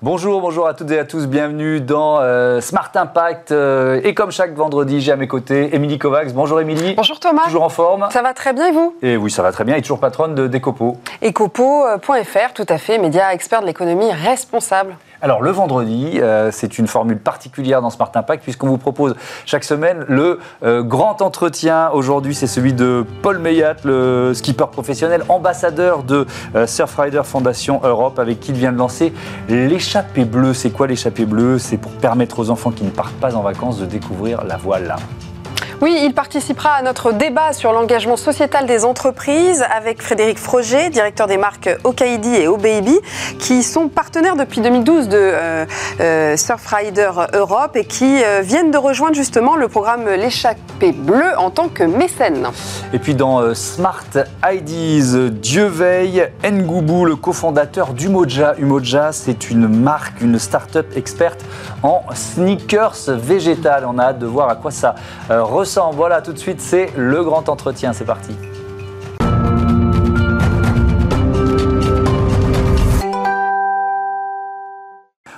Bonjour, bonjour à toutes et à tous, bienvenue dans euh, Smart Impact. Euh, et comme chaque vendredi, j'ai à mes côtés Émilie Kovacs. Bonjour Émilie. Bonjour Thomas. Toujours en forme Ça va très bien et vous? Et oui, ça va très bien. Et toujours patronne de Decopo. Ecopo.fr, tout à fait, média expert de l'économie responsable. Alors le vendredi, euh, c'est une formule particulière dans Smart Impact puisqu'on vous propose chaque semaine le euh, grand entretien. Aujourd'hui, c'est celui de Paul Meyat, le skipper professionnel, ambassadeur de euh, Surfrider Fondation Europe, avec qui il vient de lancer l'échappée bleue. C'est quoi l'échappée bleue? C'est pour permettre aux enfants qui ne partent pas en vacances de découvrir la voile. Oui, il participera à notre débat sur l'engagement sociétal des entreprises avec Frédéric Froger, directeur des marques Okaidi et OBaby, qui sont partenaires depuis 2012 de euh, euh, Surfrider Europe et qui euh, viennent de rejoindre justement le programme L'échappée bleue en tant que mécène. Et puis dans Smart IDs, Dieu veille, Ngoubou, le cofondateur d'Umoja. Umoja, c'est une marque, une start-up experte en sneakers végétal. On a hâte de voir à quoi ça ressemble. Voilà, tout de suite, c'est le grand entretien. C'est parti.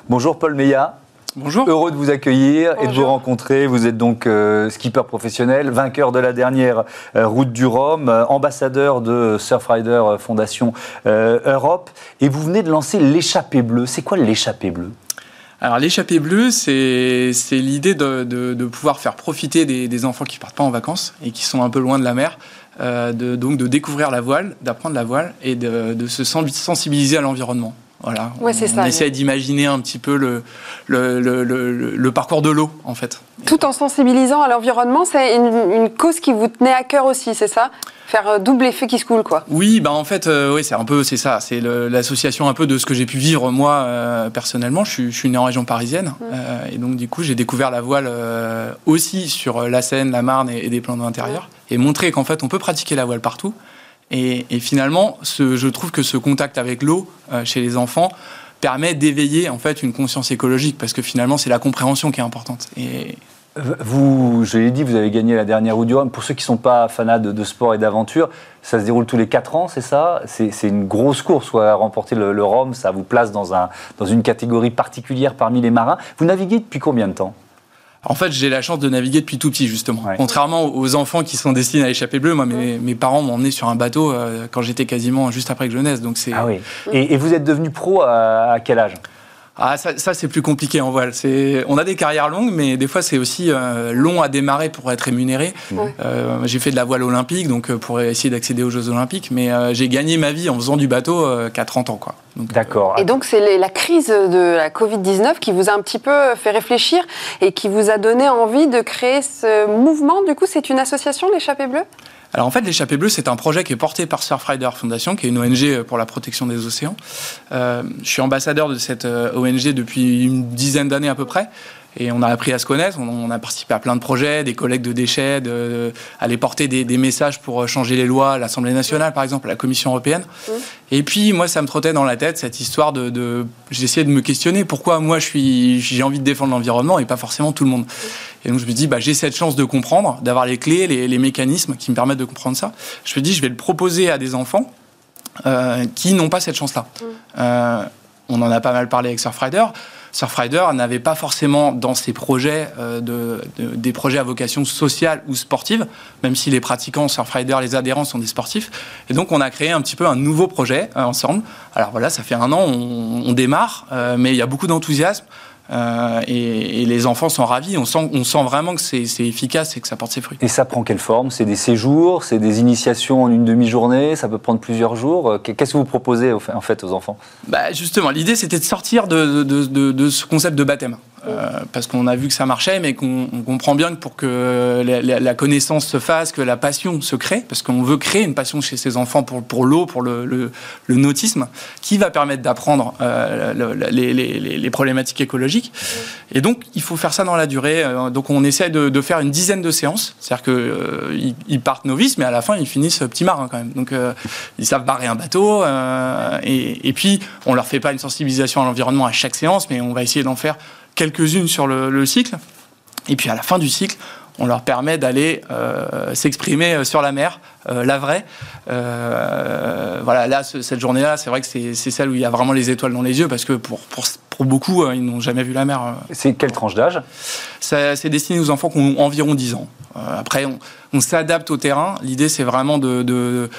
Bonjour Paul Meillat. Bonjour. Heureux de vous accueillir et de vous rencontrer. Vous êtes donc euh, skipper professionnel, vainqueur de la dernière euh, Route du Rhum, euh, ambassadeur de Surfrider Fondation Europe. Et vous venez de lancer l'échappée bleue. C'est quoi l'échappée bleue? Alors l'échappée bleue, c'est l'idée de, de- pouvoir faire profiter des, enfants qui partent pas en vacances et qui sont un peu loin de la mer, euh, de, donc de découvrir la voile, d'apprendre la voile et de, se sen- sensibiliser à l'environnement. Voilà. Ouais, On ça. essaie d'imaginer un petit peu le, le, le- le- le parcours de l'eau, en fait. Tout en sensibilisant à l'environnement, c'est une, une cause qui vous tenait à cœur aussi, c'est ça? Faire euh, double effet qui se coule, quoi. Oui, bah en fait, euh, oui, c'est un peu, c'est ça, c'est l'association un peu de ce que j'ai pu vivre moi euh, personnellement. Je suis, je suis né en région parisienne euh, et donc du coup j'ai découvert la voile aussi sur la Seine, la Marne et, et des plans d'eau intérieurs et montrer qu'en fait on peut pratiquer la voile partout. Et, finalement, je trouve que ce contact avec l'eau euh, chez les enfants permet d'éveiller en fait une conscience écologique parce que finalement c'est la compréhension qui est importante. Vous, je l'ai dit, vous avez gagné la dernière Rhum. Pour ceux qui ne sont pas fanats de, sport et d'aventure, ça se déroule tous les 4 ans, c'est ça? C'est une grosse course. Remporter le, le Rhum, ça vous place dans, un, dans une catégorie particulière parmi les marins. Vous naviguez depuis combien de temps? En fait, j'ai la chance de naviguer depuis tout petit, justement. Ouais. Contrairement aux enfants qui sont destinés à l'échappée bleue, moi, mes, mes parents m'ont emmené sur un bateau euh, quand j'étais quasiment juste après que je naisse. Donc c'est Ah oui. Et, et vous êtes devenu pro à, à quel âge? Ah, ça, ça, c'est plus compliqué en voile. C'est on a des carrières longues, mais des fois c'est aussi euh, long à démarrer pour être rémunéré. Ouais. Euh, j'ai fait de la voile olympique, donc euh, pour essayer d'accéder aux Jeux olympiques, mais euh, j'ai gagné ma vie en faisant du bateau euh, qu'à 30 ans, quoi. Donc, D'accord. Et donc, c'est les- la crise de la Covid-19 qui vous a un petit peu fait réfléchir et qui vous a donné envie de créer ce mouvement. Du coup, c'est une association, l'échappée bleue? Alors en fait, l'échappée bleue, c'est un projet qui est porté par Surfrider Foundation, qui est une ONG pour la protection des océans. Euh, je suis ambassadeur de cette euh, ONG depuis une dizaine d'années à peu près. Et on a appris à se connaître, on, on a participé à plein de projets, des collectes de déchets, de, aller porter des, des messages pour euh, changer les lois à l'Assemblée nationale, par exemple, à la Commission européenne. Et puis, moi, ça me trottait dans la tête cette histoire de. de J'essayais de me questionner pourquoi moi, j'ai envie de défendre l'environnement et pas forcément tout le monde. Et donc, je me dis, bah, j'ai cette chance de comprendre, d'avoir les clés, les, les mécanismes qui me permettent de comprendre ça. Je me dis, je vais le proposer à des enfants euh, qui n'ont pas cette chance-là. Euh, on en a pas mal parlé avec Surfrider. Surfrider n'avait pas forcément dans ses projets euh, de, de- des projets à vocation sociale ou sportive, même si les pratiquants Surfrider, les adhérents sont des sportifs. Et donc on a créé un petit peu un nouveau projet euh, ensemble. Alors voilà, ça fait un an, on, on démarre, euh, mais il y a beaucoup d'enthousiasme. Euh, et, et les enfants sont ravis. On sent, on sent vraiment que c'est efficace et que ça porte ses fruits. Et ça prend quelle forme? C'est des séjours C'est des initiations en une demi-journée? Ça peut prendre plusieurs jours? Euh, Qu'est-ce que vous proposez en fait aux enfants? Bah justement, l'idée c'était de sortir de, de- de- de ce concept de baptême. Euh, parce qu'on a vu que ça marchait, mais qu'on on comprend bien que pour que la, connaissance se fasse, que la passion se crée, parce qu'on veut créer une passion chez ces enfants pour, l'eau, pour le, nautisme, qui va permettre d'apprendre euh, le- le- les, problématiques écologiques. Et donc, il faut faire ça dans la durée. Euh, Donc, on essaie de, faire une dizaine de séances. C'est-à-dire qu'ils ils partent novices, mais à la fin, ils finissent petits marins quand même. Donc, ils savent barrer un bateau. et, et puis, on leur fait pas une sensibilisation à l'environnement à chaque séance, mais on va essayer d'en faire quelques-unes sur le, le cycle. Et puis, à la fin du cycle, on leur permet d'aller s'exprimer sur la mer, la vraie. voilà, là, cette journée-là, c'est vrai que c'est celle où il y a vraiment les étoiles dans les yeux, parce que pour, pour, pour beaucoup, ils n'ont jamais vu la mer. C'est quelle tranche d'âge? C'est destiné aux enfants qui ont environ 10 ans. après, on, s'adapte au terrain. L'idée, c'est vraiment de, de de,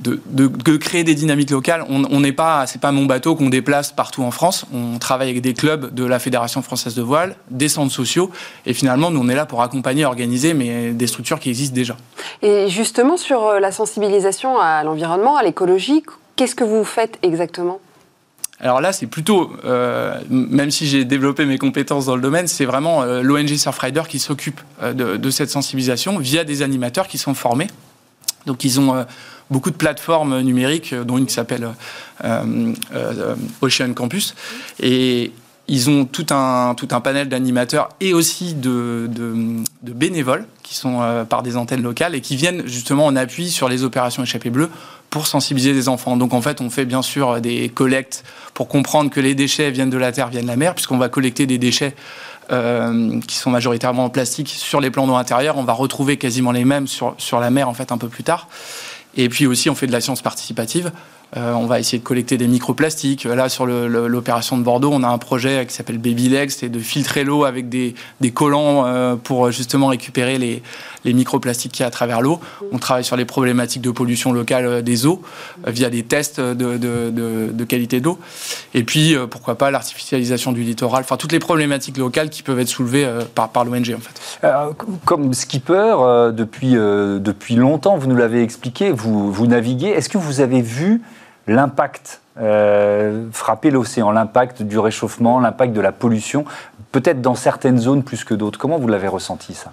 de, créer des dynamiques locales. On n'est pas, c'est pas mon bateau qu'on déplace partout en France. On travaille avec des clubs de la Fédération française de voile, des centres sociaux, et finalement, nous on est là pour accompagner, organiser, mais des structures qui existent déjà. Et justement sur euh, la sensibilisation à l'environnement, à l'écologie, qu'est-ce que vous faites exactement? Alors là, c'est plutôt, euh, même si j'ai développé mes compétences dans le domaine, c'est vraiment euh, l'ONG Surfrider qui s'occupe de, de, cette sensibilisation via des animateurs qui sont formés. Donc ils ont beaucoup de plateformes numériques, euh, dont une qui s'appelle euh, euh, Ocean Campus. Et ils ont tout un, panel d'animateurs et aussi de, de, bénévoles qui sont par des antennes locales et qui viennent justement en appui sur les opérations échappées bleues pour sensibiliser les enfants. Donc en fait, on fait bien sûr des collectes pour comprendre que les déchets viennent de la terre, viennent de la mer, puisqu'on va collecter des déchets qui sont majoritairement en plastique sur les plans d'eau intérieurs. On va retrouver quasiment les mêmes sur, sur la mer en fait un peu plus tard. Et puis aussi, on fait de la science participative. Euh, on va essayer de collecter des microplastiques. Là, sur l'opération de Bordeaux, on a un projet qui s'appelle Baby Legs, c'est de filtrer l'eau avec des, collants euh, pour justement récupérer les, microplastiques qui y a à travers l'eau. On travaille sur les problématiques de pollution locale euh, des eaux via des tests de, qualité d'eau. Et puis, pourquoi pas l'artificialisation du littoral, enfin toutes les problématiques locales qui peuvent être soulevées par, par l'ONG en fait. comme skipper, depuis, depuis longtemps, vous nous l'avez expliqué, vous, vous naviguez. Est-ce que vous avez vu l'impact euh, frapper l'océan, l'impact du réchauffement, l'impact de la pollution, peut-être dans certaines zones plus que d'autres. Comment vous l'avez ressenti ça?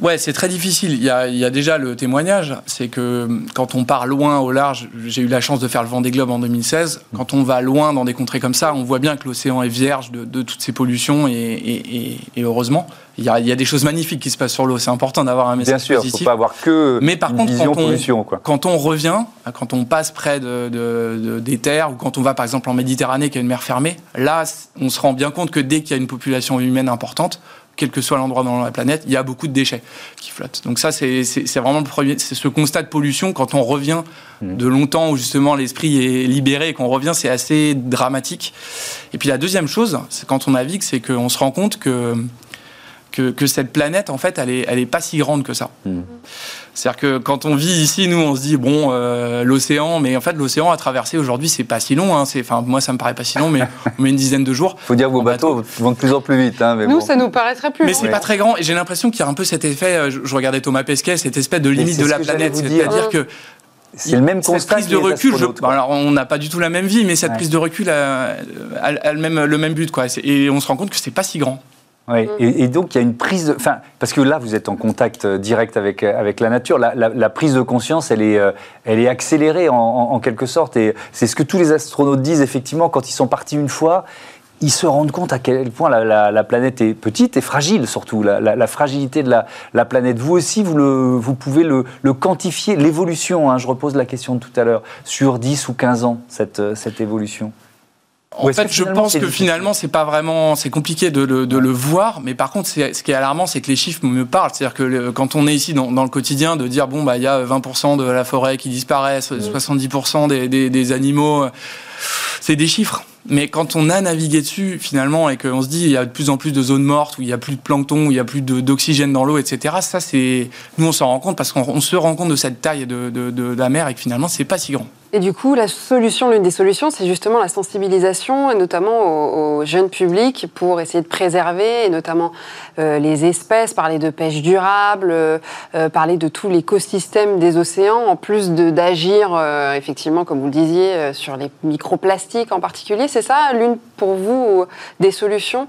Ouais, c'est très difficile. Il y, a, il y, a, déjà le témoignage, c'est que quand on part loin au large, j'ai eu la chance de faire le Vendée Globe en 2016, quand on va loin dans des contrées comme ça, on voit bien que l'océan est vierge de, de, toutes ces pollutions et, et, et heureusement, il y, a, il y, a, des choses magnifiques qui se passent sur l'eau. C'est important d'avoir un message Bien sûr, positif. faut pas avoir que Mais par une contre, vision quand on, pollution. Quoi. quand on revient, quand on passe près de, de, des terres ou quand on va par exemple en Méditerranée, qui est une mer fermée, là, on se rend bien compte que dès qu'il y a une population humaine importante, quel que soit l'endroit dans la planète, il y a beaucoup de déchets qui flottent. Donc ça, c'est vraiment le premier, c'est ce constat de pollution quand on revient mmh. de longtemps où justement l'esprit est libéré et qu'on revient, c'est assez dramatique. Et puis la deuxième chose, c'est quand on navigue, c'est qu'on se rend compte que que, cette planète, en fait, elle est, elle est pas si grande que ça. Mmh. C'est-à-dire que quand on vit ici, nous, on se dit bon, euh, l'océan, mais en fait, l'océan à traverser aujourd'hui, c'est pas si long. Hein, enfin, moi, ça me paraît pas si long, mais on met une dizaine de jours. Faut dire que vos bateaux, vont de plus en plus vite. Hein, mais nous, ça nous paraîtrait plus. Mais c'est pas très grand. Et j'ai l'impression qu'il y a un peu cet effet. Euh, je, regardais Thomas Pesquet, cette espèce de limite de la planète, c'est-à-dire que c'est le même constat. Cette prise de recul, alors on n'a pas du tout la même vie, mais cette prise de recul a, a, le, même, le même but, quoi. Et on se rend compte que c'est pas si grand. Oui. Mm. Et, donc il y a une prise, de, enfin, parce que là vous êtes en contact euh, direct avec euh, avec la nature. La, la, prise de conscience, elle est, euh, elle est accélérée en, en, quelque sorte. Et c'est ce que tous les astronautes disent effectivement quand ils sont partis une fois. Ils se rendent compte à quel point la, la planète est petite et fragile, surtout la, fragilité de la, planète. Vous aussi, vous, le, vous pouvez le, le quantifier, l'évolution. Hein, je repose la question de tout à l'heure sur 10 ou 15 ans, cette, cette évolution? En fait, je pense que finalement, c'est pas vraiment, c'est compliqué de le, de le, voir, mais par contre, ce qui est alarmant, c'est que les chiffres me parlent. C'est-à-dire que quand on est ici dans, dans, le quotidien, de dire bon bah il y a 20% de la forêt qui disparaît, 70% des, des, des animaux, c'est des chiffres. Mais quand on a navigué dessus, finalement, et qu'on se dit il y a de plus en plus de zones mortes, où il y a plus de plancton, où il y a plus d'oxygène dans l'eau, etc., ça, c'est. Nous, on s'en rend compte parce qu'on se rend compte de cette taille de, de, de la mer et que finalement, c'est pas si grand. Et du coup, la solution, l'une des solutions, c'est justement la sensibilisation, et notamment aux, jeunes publics, pour essayer de préserver, et notamment euh, les espèces, parler de pêche durable, euh, parler de tout l'écosystème des océans, en plus d'agir, euh, effectivement, comme vous le disiez, sur les microplastiques en particulier. C'est ça, l'une pour vous des solutions?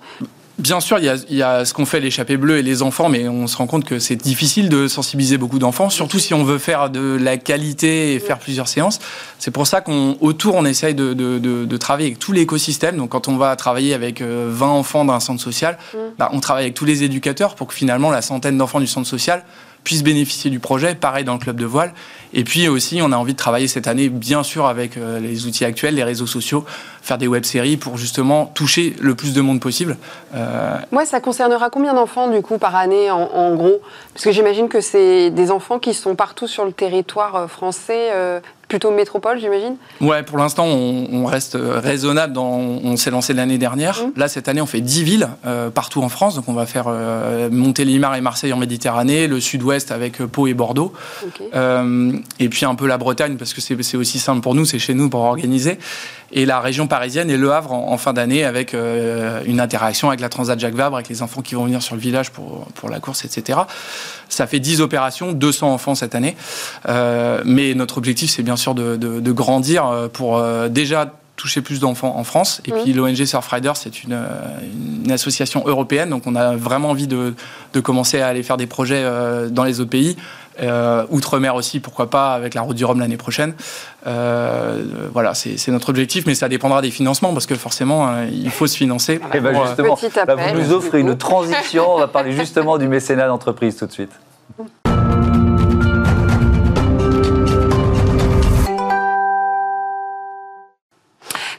Bien sûr, il y a, ce qu'on fait l'échappée bleue et les enfants, mais on se rend compte que c'est difficile de sensibiliser beaucoup d'enfants, surtout si on veut faire de la qualité et faire plusieurs séances. C'est pour ça qu'autour, on, essaye de, travailler avec tout l'écosystème. Donc, quand on va travailler avec 20 euh, enfants d'un centre social, bah, on travaille avec tous les éducateurs pour que finalement la centaine d'enfants du centre social puissent bénéficier du projet. Pareil dans le club de voile. Et puis aussi, on a envie de travailler cette année, bien sûr, avec euh, les outils actuels, les réseaux sociaux, faire des web-séries pour justement toucher le plus de monde possible. Euh... Ouais, ça concernera combien d'enfants du coup par année en, gros? Parce que j'imagine que c'est des enfants qui sont partout sur le territoire euh, français, euh, plutôt métropole, j'imagine Ouais, pour l'instant, on, reste raisonnable. Dans, on s'est lancé l'année dernière. Mmh. Là, cette année, on fait 10 villes euh, partout en France. Donc, on va faire euh, Montélimar et Marseille en Méditerranée, le sud-ouest avec euh, Pau et Bordeaux. Euh, et puis un peu la Bretagne, parce que c'est aussi simple pour nous, c'est chez nous pour organiser. Et la région parisienne et Le Havre en, fin d'année avec une interaction avec la Transat Jacques Vabre, avec les enfants qui vont venir sur le village pour, pour la course, etc. Ça fait 10 opérations, 200 enfants cette année. mais notre objectif, c'est bien sûr de, grandir euh, pour euh, déjà toucher plus d'enfants en France. Et puis l'ONG Surfrider, c'est une, une, association européenne, donc on a vraiment envie de, commencer à aller faire des projets euh, dans les autres pays. Outre-mer aussi, pourquoi pas, avec la route du Rhum l'année prochaine. voilà, c'est notre objectif, mais ça dépendra des financements, parce que forcément, il faut se financer. Et eh ben justement, vous nous offrez une transition. On va parler justement du mécénat d'entreprise tout de suite.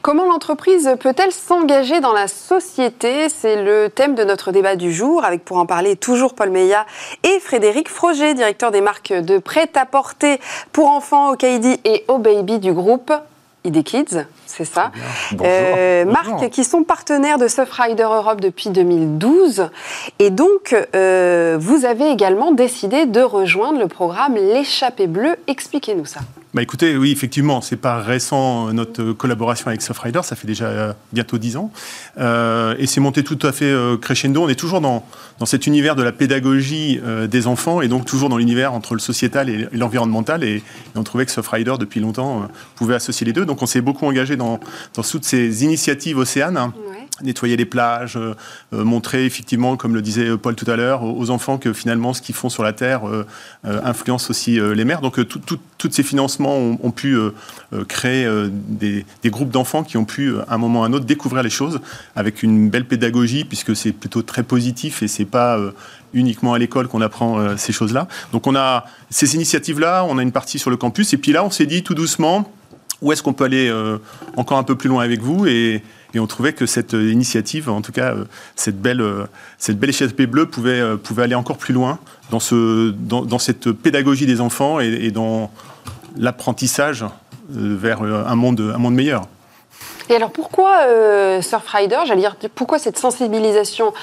Comment l'entreprise peut-elle s'engager dans la société? C'est le thème de notre débat du jour, avec pour en parler toujours Paul Meillat et Frédéric Froger, directeur des marques de prêt-à-porter pour enfants au Kaidi et au Baby du groupe ID Kids, c'est ça? Euh, marques qui sont partenaires de Surfrider Europe depuis 2012. Et donc, euh, vous avez également décidé de rejoindre le programme L'échappée bleue. Expliquez-nous ça. Bah écoutez, oui, effectivement, c'est pas récent euh, notre collaboration avec Softrider, ça fait déjà euh, bientôt dix ans. Euh, et c'est monté tout à fait euh, crescendo. On est toujours dans, dans cet univers de la pédagogie des enfants et donc toujours dans l'univers entre le sociétal et l'environnemental. Et, on trouvait que Softrider, depuis longtemps, pouvait associer les deux. Donc on s'est beaucoup engagé dans, dans toutes ces initiatives océanes nettoyer les plages, euh, euh, montrer effectivement, comme le disait Paul tout à l'heure, aux enfants que finalement ce qu'ils font sur la Terre euh, influence aussi les mers. Donc tous ces financements ont, pu créer des, groupes d'enfants qui ont pu, à un moment ou à un autre, découvrir les choses avec une belle pédagogie, puisque c'est plutôt très positif et c'est pas uniquement à l'école qu'on apprend ces choses-là. Donc on a ces initiatives-là, on a une partie sur le campus, et puis là on s'est dit tout doucement, où est-ce qu'on peut aller encore un peu plus loin avec vous et, et on trouvait que cette euh, initiative, en tout cas euh, cette belle, euh, cette belle bleue, pouvait, pouvait aller encore plus loin dans, ce, dans, cette pédagogie des enfants et, dans l'apprentissage vers un monde meilleur. Et alors pourquoi euh, Surfrider J'allais dire pourquoi cette sensibilisation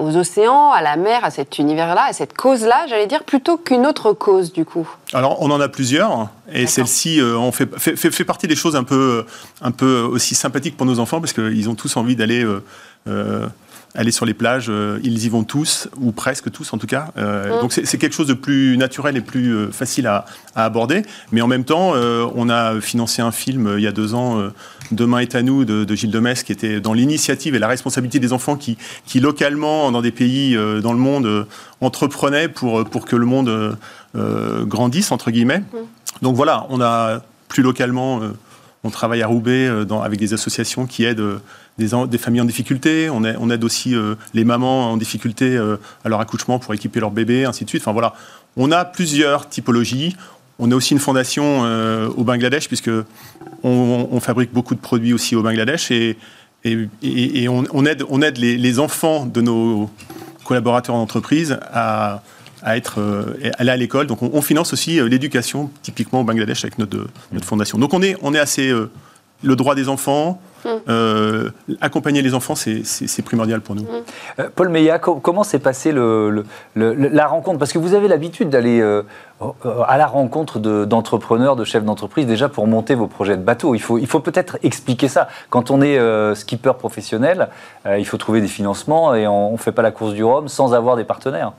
aux océans, à la mer, à cet univers-là, à cette cause-là, j'allais dire plutôt qu'une autre cause du coup? Alors on en a plusieurs et celle-ci euh, fait, fait, fait, partie des choses un peu, un peu aussi sympathiques pour nos enfants parce qu'ils ont tous envie d'aller euh, euh aller sur les plages, euh, ils y vont tous, ou presque tous en tout cas. Euh, mm. Donc c'est quelque chose de plus naturel et plus euh, facile à, aborder. Mais en même temps, on a financé un film il y a deux ans, Demain est à nous, de, Gilles Demès, qui était dans l'initiative et la responsabilité des enfants qui, qui localement, dans des pays dans le monde, entreprenaient pour, pour que le monde grandisse, entre guillemets. Mm. Donc voilà, on a plus localement on travaille à Roubaix avec des associations qui aident des, familles en difficulté, on, aide, aussi euh, les mamans en difficulté euh, à leur accouchement pour équiper leur bébé, ainsi de suite. Enfin voilà, on a plusieurs typologies. On a aussi une fondation euh, au Bangladesh, puisque on, fabrique beaucoup de produits aussi au Bangladesh, et, on, aide, les, enfants de nos collaborateurs d'entreprise à, être aller à l'école. Donc on, finance aussi l'éducation, typiquement au Bangladesh, avec notre, fondation. Donc on est assez le droit des enfants, euh, accompagner les enfants, c'est primordial pour nous. Euh, Paul Meillat, comment s'est passée le, la rencontre? Parce que vous avez l'habitude d'aller euh, à la rencontre d'entrepreneurs, de, chefs d'entreprise, déjà pour monter vos projets de bateau. Il faut, il faut peut-être expliquer ça. Quand on est skipper professionnel, il faut trouver des financements et on ne fait pas la course du Rhum sans avoir des partenaires.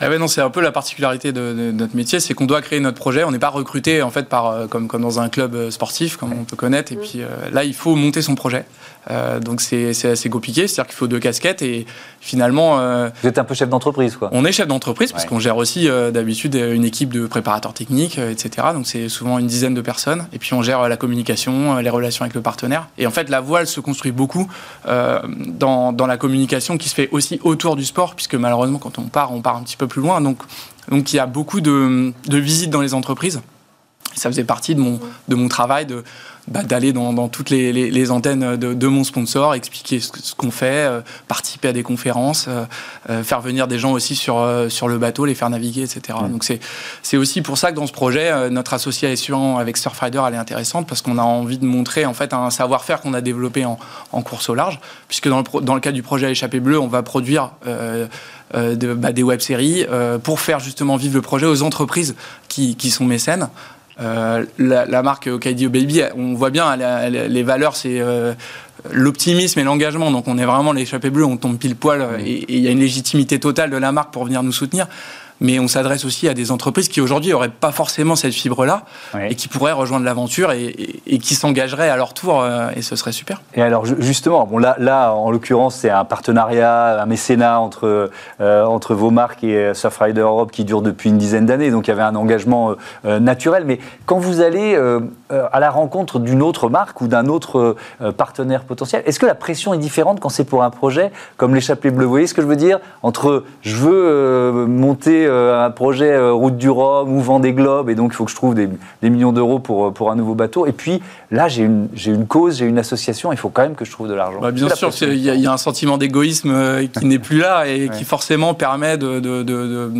Ah ouais, non, c'est un peu la particularité de, notre métier, c'est qu'on doit créer notre projet. On n'est pas recruté en fait par comme, comme dans un club sportif, comme on peut connaître. Et puis là, il faut monter son projet. Euh, donc c'est assez compliqué, c'est-à-dire qu'il faut deux casquettes et finalement... Euh, Vous êtes un peu chef d'entreprise quoi On est chef d'entreprise parce qu'on gère aussi euh, d'habitude une équipe de préparateurs techniques, etc. Donc c'est souvent une dizaine de personnes et puis on gère la communication, les relations avec le partenaire. Et en fait la voile se construit beaucoup dans, dans, la communication qui se fait aussi autour du sport puisque malheureusement quand on part, on part un petit peu plus loin. Donc, donc il y a beaucoup de, de visites dans les entreprises. Ça faisait partie de mon, de mon travail de, bah, d'aller dans, dans, toutes les, les, les antennes de, de, mon sponsor, expliquer ce, ce qu'on fait, euh, participer à des conférences, euh, euh, faire venir des gens aussi sur, euh, sur le bateau, les faire naviguer, etc. Mmh. Donc c'est, c'est aussi pour ça que dans ce projet, notre association avec Surfrider, elle est intéressante parce qu'on a envie de montrer en fait un savoir-faire qu'on a développé en, en, course au large, puisque dans le, dans le cadre du projet Échappée Bleue, on va produire de, bah, des web-séries pour faire justement vivre le projet aux entreprises qui, qui sont mécènes. Euh, la, la, marque Okaidi Baby, on voit bien les valeurs, c'est euh, l'optimisme et l'engagement. Donc on est vraiment l'échappée bleue, on tombe pile poil mmh. et il y a une légitimité totale de la marque pour venir nous soutenir mais on s'adresse aussi à des entreprises qui aujourd'hui n'auraient pas forcément cette fibre-là oui. et qui pourraient rejoindre l'aventure et, et, et, qui s'engageraient à leur tour euh, et ce serait super. Et alors justement, bon là, là en l'occurrence c'est un partenariat, un mécénat entre, euh, entre vos marques et Surfrider Europe qui dure depuis une dizaine d'années, donc il y avait un engagement euh, naturel, mais quand vous allez euh, à la rencontre d'une autre marque ou d'un autre euh, partenaire potentiel, est-ce que la pression est différente quand c'est pour un projet comme l'échappée bleue Vous voyez ce que je veux dire? Entre je veux euh, monter euh, un projet euh, Route du Rhum ou Vendée Globe, et donc il faut que je trouve des, des millions d'euros pour, euh, pour un nouveau bateau. Et puis là, j'ai une, une cause, j'ai une association, il faut quand même que je trouve de l'argent. Bah, bien sûr, il y, y, a un sentiment d'égoïsme qui n'est plus là et ouais. qui forcément permet de, de, de, de,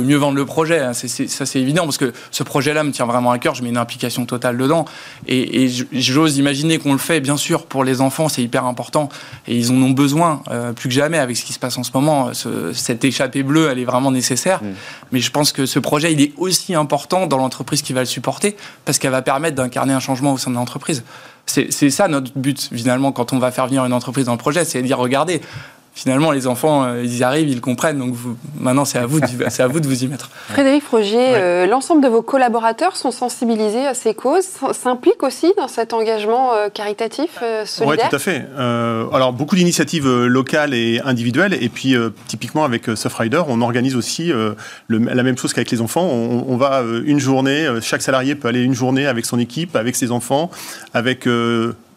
mieux vendre le projet. Hein. Ça, c'est évident parce que ce projet-là me tient vraiment à cœur, je mets une implication totale dedans. Et, et j'ose imaginer qu'on le fait, bien sûr, pour les enfants, c'est hyper important. Et ils en ont besoin euh, plus que jamais avec ce qui se passe en ce moment. Ce, cette échappée bleue, elle est vraiment nécessaire. Mmh. Mais je pense que ce projet, il est aussi important dans l'entreprise qui va le supporter parce qu'elle va permettre d'incarner un changement au sein de l'entreprise. C'est ça notre but, finalement, quand on va faire venir une entreprise dans le projet, c'est de dire, regardez, finalement, les enfants, euh, ils y arrivent, ils le comprennent. Donc vous, maintenant, c'est à, vous de, à vous de vous y mettre. Frédéric ouais. euh, l'ensemble de vos collaborateurs sont sensibilisés à ces causes, s'impliquent aussi dans cet engagement euh, caritatif euh, solidaire? Oui, tout à fait. alors, beaucoup d'initiatives locales et individuelles. Et puis, typiquement, avec Surfrider, on organise aussi le, la même chose qu'avec les enfants. On, on, va une journée, chaque salarié peut aller une journée avec son équipe, avec ses enfants, avec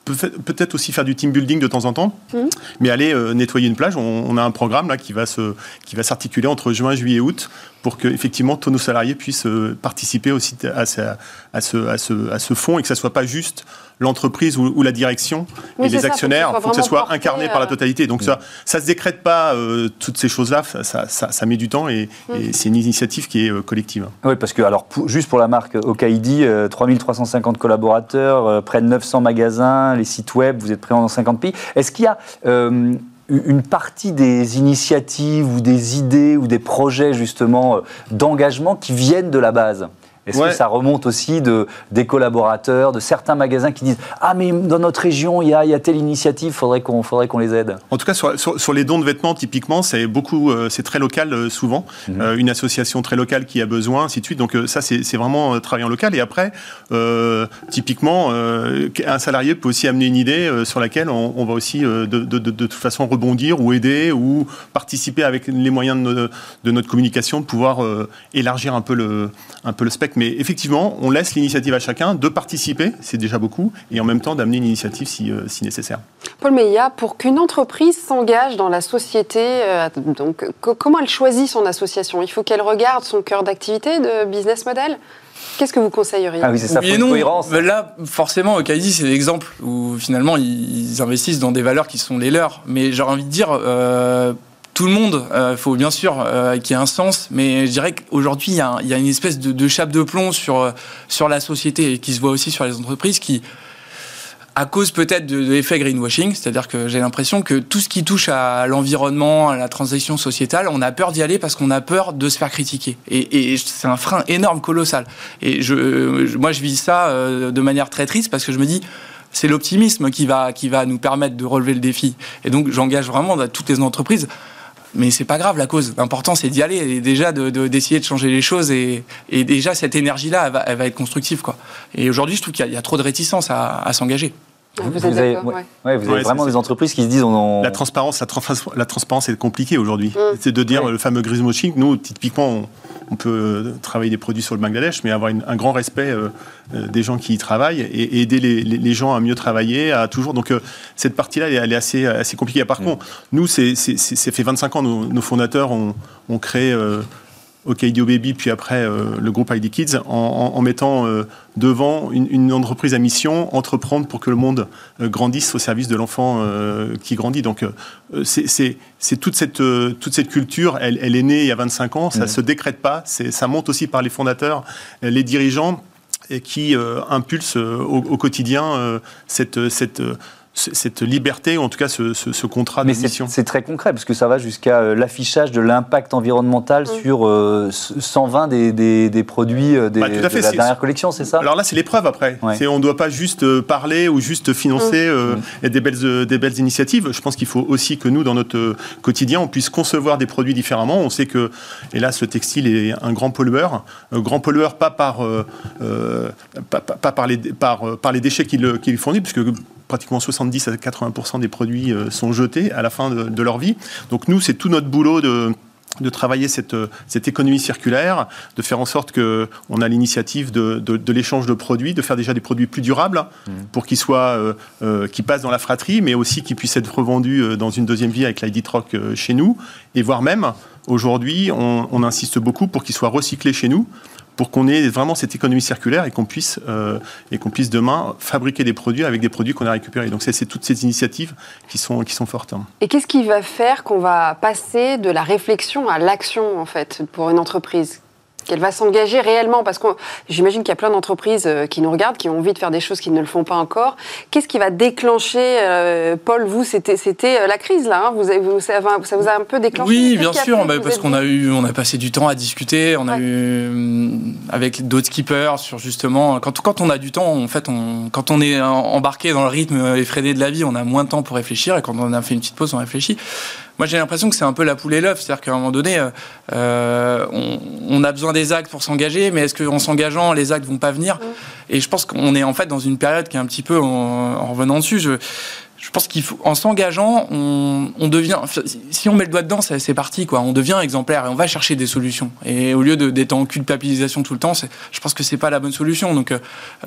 peut-être aussi faire du team building de temps en temps, mmh. mais aller euh, nettoyer une plage. On, on, a un programme là qui va se qui va s'articuler entre juin, juillet et août pour que effectivement tous nos salariés puissent euh, participer aussi à, ce, à, ce, à, ce, à ce fonds et que ça soit pas juste l'entreprise ou, ou, la direction oui, et les actionnaires. Il faut que ça soit incarné par la totalité. Donc ça, ça se décrète pas euh, toutes ces choses-là. Ça, ça, ça, met du temps et, mmh. et c'est une initiative qui est euh, collective. Oui, parce que alors pour, juste pour la marque Okaidi, euh, 3350 collaborateurs, euh, près de 900 magasins, les sites web, vous êtes présents dans 50 pays. Est-ce qu'il y a euh, une partie des initiatives ou des idées ou des projets justement d'engagement qui viennent de la base? Est-ce ouais. que ça remonte aussi de, des collaborateurs, de certains magasins qui disent Ah, mais dans notre région, il y a, y a telle initiative, il faudrait qu'on faudrait qu'on les aide En tout cas, sur, sur, sur, les dons de vêtements, typiquement, c'est beaucoup, euh, c'est très local euh, souvent. Mm -hmm. euh, une association très locale qui a besoin, ainsi de suite. Donc, ça, c'est vraiment travailler en local. Et après, typiquement, un salarié peut aussi amener une idée sur laquelle on, on va aussi de, de, de, de, toute façon rebondir ou aider ou participer avec les moyens de notre communication, de pouvoir élargir un peu le, un peu le spectre mais effectivement, on laisse l'initiative à chacun de participer, c'est déjà beaucoup, et en même temps d'amener une initiative si, euh, si, nécessaire. Paul Meillat, pour qu'une entreprise s'engage dans la société, euh, donc, comment elle choisit son association? Il faut qu'elle regarde son cœur d'activité de business model? Qu'est-ce que vous conseilleriez? Ah oui, c'est ça, oui, non, cohérence. Là, forcément, Okaidi, c'est l'exemple où finalement, ils investissent dans des valeurs qui sont les leurs. Mais j'aurais envie de dire, euh, tout le monde, il euh, faut bien sûr euh, qu'il y ait un sens, mais je dirais qu'aujourd'hui, il, y a une espèce de, de chape de plomb sur, sur la société et qui se voit aussi sur les entreprises qui, à cause peut-être de, l'effet greenwashing, c'est-à-dire que j'ai l'impression que tout ce qui touche à l'environnement, à la transition sociétale, on a peur d'y aller parce qu'on a peur de se faire critiquer. Et, c'est un frein énorme, colossal. Et moi, je vis ça euh, de manière très triste parce que je me dis, c'est l'optimisme qui va, qui va nous permettre de relever le défi. Et donc, j'engage vraiment toutes les entreprises mais c'est pas grave la cause. L'important c'est d'y aller et déjà d'essayer de, de, de, changer les choses et, et déjà cette énergie-là, elle, elle va, être constructive quoi. Et aujourd'hui, je trouve qu'il y, y, a trop de réticence à, à s'engager. Vous, vous, avez, ouais. Ouais, vous avez ouais, vraiment des entreprises qui se disent on en... la transparence la, trans la transparence est compliquée aujourd'hui mmh. c'est de dire le fameux greenwashing nous typiquement on, on peut travailler des produits sur le Bangladesh, mais avoir un grand respect des gens qui y travaillent et, aider les, gens à mieux travailler, à toujours. Donc cette partie-là, elle, est assez, assez compliquée. Par mm. contre, nous, c'est fait 25 ans, nos, nos fondateurs ont, ont créé OK Baby, puis après euh, le groupe ID Kids, en, mettant euh, devant une, entreprise à mission, entreprendre pour que le monde euh, grandisse au service de l'enfant qui grandit. Donc c'est toute cette, toute cette culture, elle, elle, est née il y a 25 ans, ça ne mmh. se décrète pas, ça monte aussi par les fondateurs, les dirigeants, et qui impulsent au, au, quotidien cette... cette cette liberté, ou en tout cas ce, contrat de mission. C'est très concret, parce que ça va jusqu'à euh, l'affichage de l'impact environnemental mm. sur 120 euh, des, produits euh, des, bah, de la dernière collection, c'est ça? Alors là, c'est l'épreuve après. On ne doit pas juste parler ou juste financer mm. des, belles, des belles initiatives. Je pense qu'il faut aussi que nous, dans notre quotidien, on puisse concevoir des produits différemment. On sait que, hélas, le textile est un grand pollueur. grand pollueur, pas par, pas, par, les, par, par les déchets qu'il fournit, puisque pratiquement 70 à 80% des produits euh, sont jetés à la fin de, leur vie. Donc nous, c'est tout notre boulot de de travailler cette, cette, économie circulaire, de faire en sorte qu'on a l'initiative de, de, l'échange de produits, de faire déjà des produits plus durables mmh. pour qu'ils soient, euh, euh, qui passent dans la fratrie, mais aussi qu'ils puissent être revendus dans une deuxième vie avec l'ID Troc chez nous, et voire même aujourd'hui, on, on, insiste beaucoup pour qu'ils soient recyclés chez nous pour qu'on ait vraiment cette économie circulaire et qu'on puisse, euh, puisse demain fabriquer des produits avec des produits qu'on a récupérés. Donc c'est toutes ces initiatives qui sont, qui sont fortes. Hein. Et qu'est-ce qui va faire qu'on va passer de la réflexion à l'action en fait pour une entreprise? Qu'elle va s'engager réellement Parce que j'imagine qu'il y a plein d'entreprises euh, qui nous regardent, qui ont envie de faire des choses qui ne le font pas encore. Qu'est-ce qui va déclencher, euh, Paul, vous, c'était, euh, la crise là, hein? Vous, avez, vous, ça, vous a un peu déclenché Oui, bien sûr, bah, parce qu'on a eu, on a passé du temps à discuter, on a eu avec d'autres skippers sur justement quand, quand on a du temps, en fait, on, quand on est embarqué dans le rythme effréné de la vie, on a moins de temps pour réfléchir et quand on a fait une petite pause, on réfléchit. Moi, j'ai l'impression que c'est un peu la poule et l'œuf. C'est-à-dire qu'à un moment donné, euh, euh, on, a besoin des actes pour s'engager, mais est-ce qu'en s'engageant, les actes vont pas venir? Et je pense qu'on est en fait dans une période qui est un petit peu en, en revenant dessus. Je, je pense qu'il faut, en s'engageant, on, on, devient, si on met le doigt dedans, c'est parti, quoi. On devient exemplaire et on va chercher des solutions. Et au lieu d'être en culpabilisation tout le temps, je pense que c'est pas la bonne solution. Donc,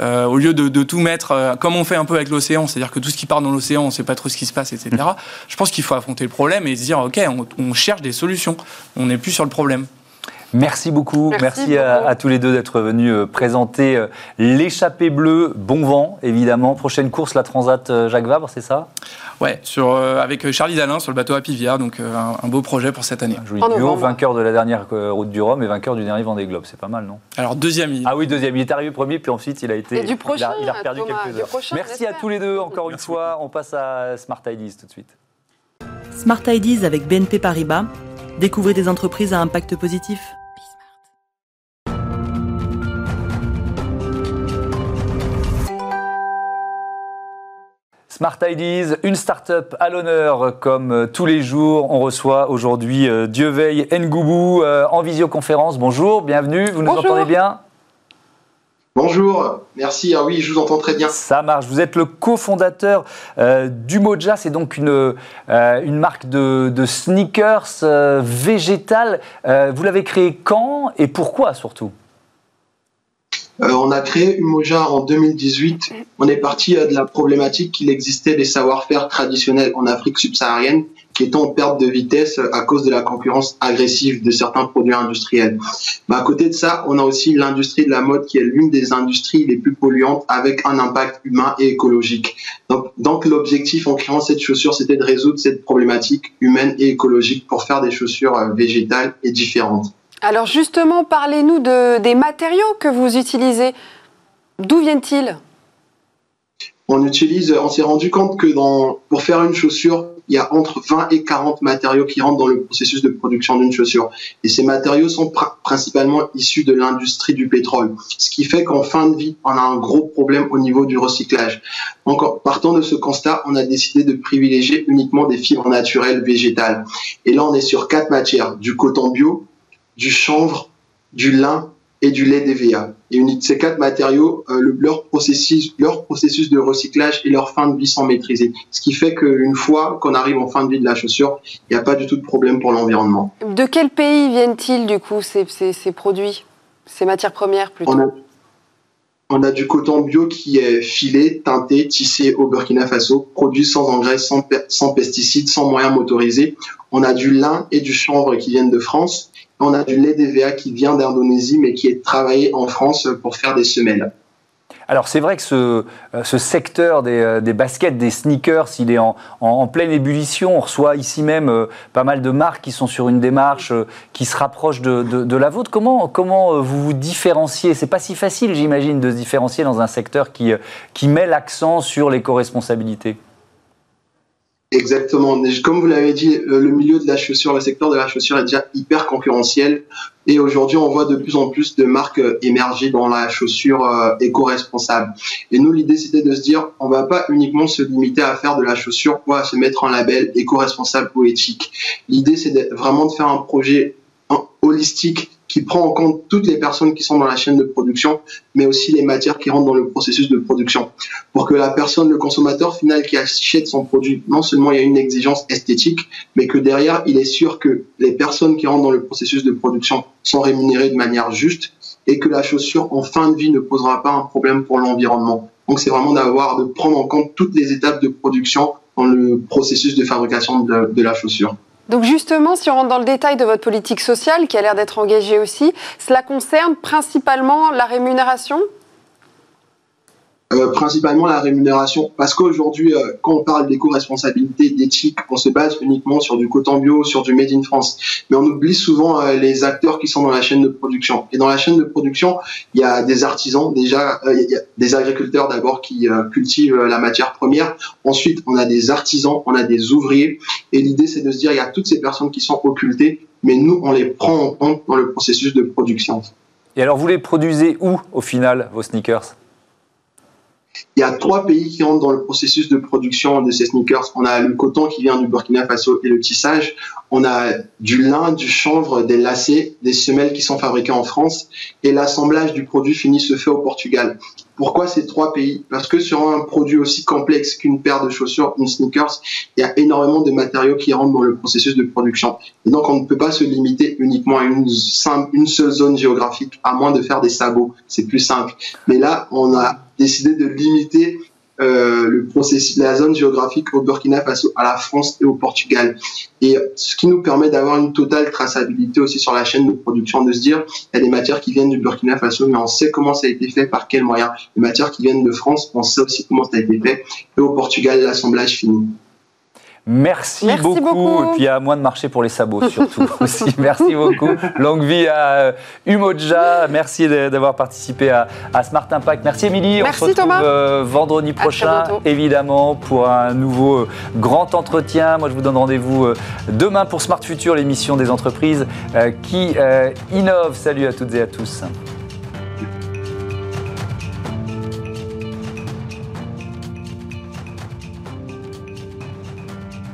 euh, au lieu de, de, tout mettre, euh, comme on fait un peu avec l'océan, c'est-à-dire que tout ce qui part dans l'océan, on sait pas trop ce qui se passe, etc. Je pense qu'il faut affronter le problème et se dire, ok, on, on cherche des solutions. On n'est plus sur le problème. Merci beaucoup. Merci, à, tous les deux d'être venus euh, présenter euh, l'échappée bleue. Bon vent, évidemment. Prochaine course, la Transat euh, Jacques Vabre, c'est ça? Ouais, sur, avec Charlie Dalin sur le bateau à Pivière. Donc un, beau projet pour cette année. Joli duo, vainqueur de la dernière route du Rhum et vainqueur du dernier Vendée Globe. C'est pas mal, non? Alors deuxième. Ah oui, deuxième. Il est arrivé premier, puis ensuite il a été. Et du prochain, il a, perdu quelques heures. Merci à tous les deux encore une fois. On passe à Smart Ideas tout de suite. Smart Ideas avec BNP Paribas. Découvrez des entreprises à impact positif. Smart Ideas, une start-up à l'honneur comme euh, tous les jours. On reçoit aujourd'hui euh, Dieveil Ngoubou euh, en visioconférence. Bonjour, bienvenue, vous nous entendez bien? Bonjour, merci. Ah oui, je vous entends très bien. Ça marche. Vous êtes le cofondateur du Moja. C'est donc une, une marque de, de sneakers végétales. vous l'avez créé quand et pourquoi surtout? Euh, on a créé Umoja en 2018. On est parti euh, de la problématique qu'il existait des savoir-faire traditionnels en Afrique subsaharienne qui étaient en perte de vitesse euh, à cause de la concurrence agressive de certains produits industriels. Mais à côté de ça, on a aussi l'industrie de la mode qui est l'une des industries les plus polluantes avec un impact humain et écologique. Donc, donc l'objectif en créant cette chaussure, c'était de résoudre cette problématique humaine et écologique pour faire des chaussures végétales et différentes. Alors justement, parlez-nous de, des matériaux que vous utilisez. D'où viennent-ils? On utilise, on s'est rendu compte que pour faire une chaussure, il y a entre 20 et 40 matériaux qui rentrent dans le processus de production d'une chaussure. Et ces matériaux sont principalement issus de l'industrie du pétrole. Ce qui fait qu'en fin de vie, on a un gros problème au niveau du recyclage. Donc, partant de ce constat, on a décidé de privilégier uniquement des fibres naturelles végétales. Et là, on est sur quatre matières. Du coton bio, du chanvre, du lin et du lait DVA. Et une, ces quatre matériaux, euh, le, leur, processus, leur processus de recyclage et leur fin de vie sont maîtrisés. Ce qui fait qu'une fois qu'on arrive en fin de vie de la chaussure, il n'y a pas du tout de problème pour l'environnement. De quel pays viennent-ils du coup ces, ces, ces, produits, ces matières premières plutôt? On a, on a, du coton bio qui est filé, teinté, tissé au Burkina Faso, produit sans engrais, sans, sans pesticides, sans moyens motorisés. On a du lin et du chanvre qui viennent de France on a du lait DVA qui vient d'Indonésie, mais qui est travaillé en France pour faire des semelles. Alors c'est vrai que ce, euh, ce secteur des, euh, des, baskets, des sneakers, il est en, en, pleine ébullition. On reçoit ici même euh, pas mal de marques qui sont sur une démarche qui se rapproche de, de, la vôtre. Comment, comment vous vous différenciez? C'est pas si facile, j'imagine, de se différencier dans un secteur qui, qui met l'accent sur l'éco-responsabilité. Exactement. Comme vous l'avez dit, le milieu de la chaussure, le secteur de la chaussure est déjà hyper concurrentiel. Et aujourd'hui, on voit de plus en plus de marques émerger dans la chaussure éco-responsable. Et nous, l'idée, c'était de se dire, on va pas uniquement se limiter à faire de la chaussure ou à se mettre un label éco-responsable ou éthique. L'idée, c'est vraiment de faire un projet holistique qui prend en compte toutes les personnes qui sont dans la chaîne de production, mais aussi les matières qui rentrent dans le processus de production. Pour que la personne, le consommateur final qui achète son produit, non seulement il y a une exigence esthétique, mais que derrière, il est sûr que les personnes qui rentrent dans le processus de production sont rémunérées de manière juste et que la chaussure en fin de vie ne posera pas un problème pour l'environnement. Donc c'est vraiment d'avoir, de prendre en compte toutes les étapes de production dans le processus de fabrication de, de la chaussure. Donc justement, si on rentre dans le détail de votre politique sociale, qui a l'air d'être engagée aussi, cela concerne principalement la rémunération? Euh, principalement la rémunération, parce qu'aujourd'hui, euh, quand on parle d'éco-responsabilité, d'éthique, on se base uniquement sur du coton bio, sur du made in France. Mais on oublie souvent euh, les acteurs qui sont dans la chaîne de production. Et dans la chaîne de production, il y a des artisans, déjà, il y a des agriculteurs d'abord qui cultivent la matière première. Ensuite, on a des artisans, on a des ouvriers. Et l'idée, c'est de se dire, il y a toutes ces personnes qui sont occultées, mais nous, on les prend en compte dans le processus de production. Et alors, vous les produisez où, au final, vos sneakers? Il y a trois pays qui rentrent dans le processus de production de ces sneakers. On a le coton qui vient du Burkina Faso et le tissage. On a du lin, du chanvre, des lacets, des semelles qui sont fabriquées en France. Et l'assemblage du produit fini se fait au Portugal. Pourquoi ces trois pays? Parce que sur un produit aussi complexe qu'une paire de chaussures, une sneakers, il y a énormément de matériaux qui rentrent dans le processus de production. Et donc on ne peut pas se limiter uniquement à une, une seule zone géographique, à moins de faire des sabots. C'est plus simple. Mais là, on a décidé de limiter euh, le processus, la zone géographique au Burkina Faso, à la France et au Portugal. Et ce qui nous permet d'avoir une totale traçabilité aussi sur la chaîne de production, de se dire, il y a des matières qui viennent du Burkina Faso, mais on sait comment ça a été fait, par quels moyens. Les matières qui viennent de France, on sait aussi comment ça a été fait. Et au Portugal, l'assemblage fini. Merci, Merci beaucoup. beaucoup. Et puis à moins de marcher pour les sabots surtout aussi. Merci beaucoup. Longue vie à Umoja. Merci d'avoir participé à, à, Smart Impact. Merci Émilie. Merci On se retrouve Thomas. Euh, vendredi prochain, évidemment, pour un nouveau euh, grand entretien. Moi, je vous donne rendez-vous euh, demain pour Smart Future, l'émission des entreprises qui innovent. Salut à toutes et à tous.